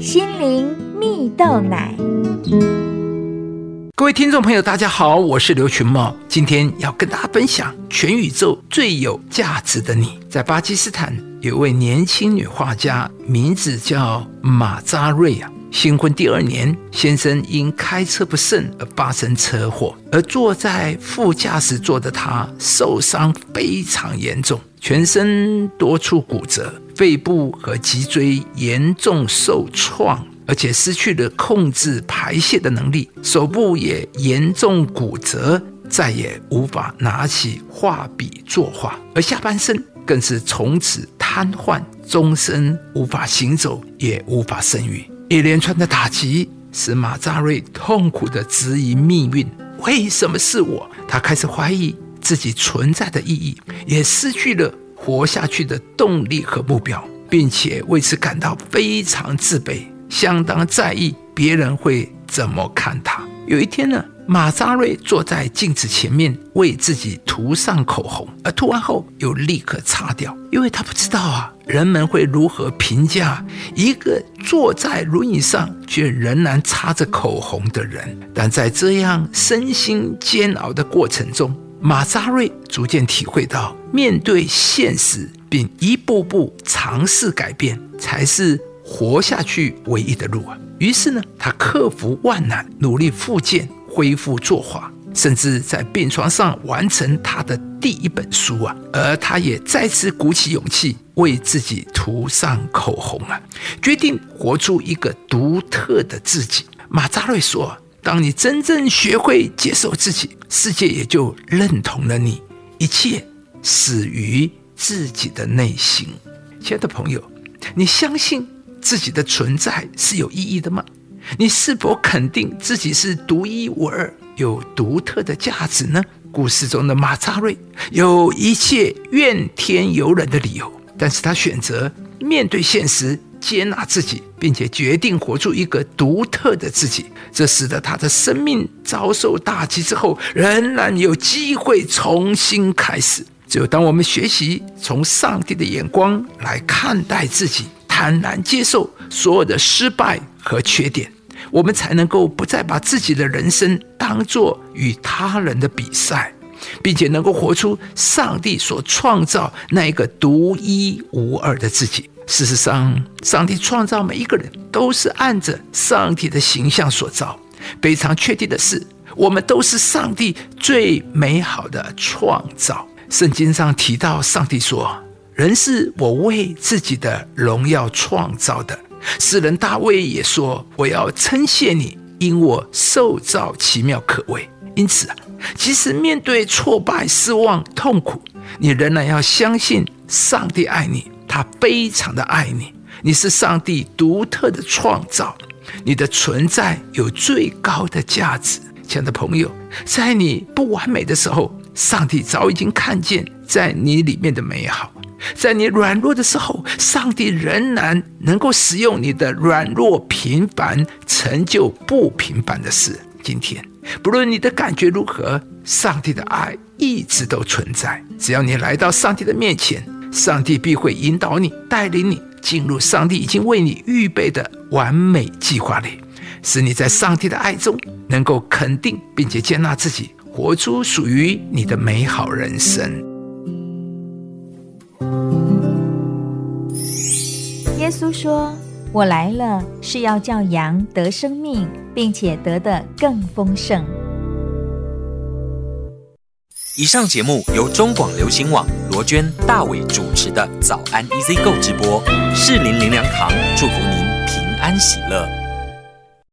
心灵蜜豆奶。各位听众朋友，大家好，我是刘群茂，今天要跟大家分享全宇宙最有价值的你。在巴基斯坦有位年轻女画家，名字叫马扎瑞啊。新婚第二年，先生因开车不慎而发生车祸，而坐在副驾驶座的他受伤非常严重，全身多处骨折，背部和脊椎严重受创，而且失去了控制排泄的能力，手部也严重骨折，再也无法拿起画笔作画，而下半身更是从此瘫痪，终身无法行走，也无法生育。一连串的打击使马扎瑞痛苦地质疑命运：为什么是我？他开始怀疑自己存在的意义，也失去了活下去的动力和目标，并且为此感到非常自卑，相当在意别人会怎么看他。有一天呢？马扎瑞坐在镜子前面为自己涂上口红，而涂完后又立刻擦掉，因为他不知道啊，人们会如何评价一个坐在轮椅上却仍然擦着口红的人。但在这样身心煎熬的过程中，马扎瑞逐渐体会到，面对现实并一步步尝试改变，才是活下去唯一的路啊。于是呢，他克服万难，努力复健。恢复作画，甚至在病床上完成他的第一本书啊！而他也再次鼓起勇气，为自己涂上口红啊，决定活出一个独特的自己。马扎瑞说：“当你真正学会接受自己，世界也就认同了你。一切始于自己的内心。”亲爱的朋友，你相信自己的存在是有意义的吗？你是否肯定自己是独一无二、有独特的价值呢？故事中的马扎瑞有一切怨天尤人的理由，但是他选择面对现实，接纳自己，并且决定活出一个独特的自己。这使得他的生命遭受打击之后，仍然有机会重新开始。只有当我们学习从上帝的眼光来看待自己，坦然接受所有的失败和缺点。我们才能够不再把自己的人生当作与他人的比赛，并且能够活出上帝所创造那一个独一无二的自己。事实上，上帝创造每一个人都是按着上帝的形象所造。非常确定的是，我们都是上帝最美好的创造。圣经上提到，上帝说：“人是我为自己的荣耀创造的。”诗人大卫也说：“我要称谢你，因我受造奇妙可畏。”因此啊，即使面对挫败、失望、痛苦，你仍然要相信上帝爱你，他非常的爱你。你是上帝独特的创造，你的存在有最高的价值。亲爱的朋友，在你不完美的时候，上帝早已经看见在你里面的美好。在你软弱的时候，上帝仍然能够使用你的软弱平凡，成就不平凡的事。今天，不论你的感觉如何，上帝的爱一直都存在。只要你来到上帝的面前，上帝必会引导你，带领你进入上帝已经为你预备的完美计划里，使你在上帝的爱中能够肯定并且接纳自己，活出属于你的美好人生。耶稣说：“我来了，是要叫羊得生命，并且得的更丰盛。”以上节目由中广流行网罗娟、大伟主持的《早安 Easy 购》直播，适林林良堂祝福您平安喜乐。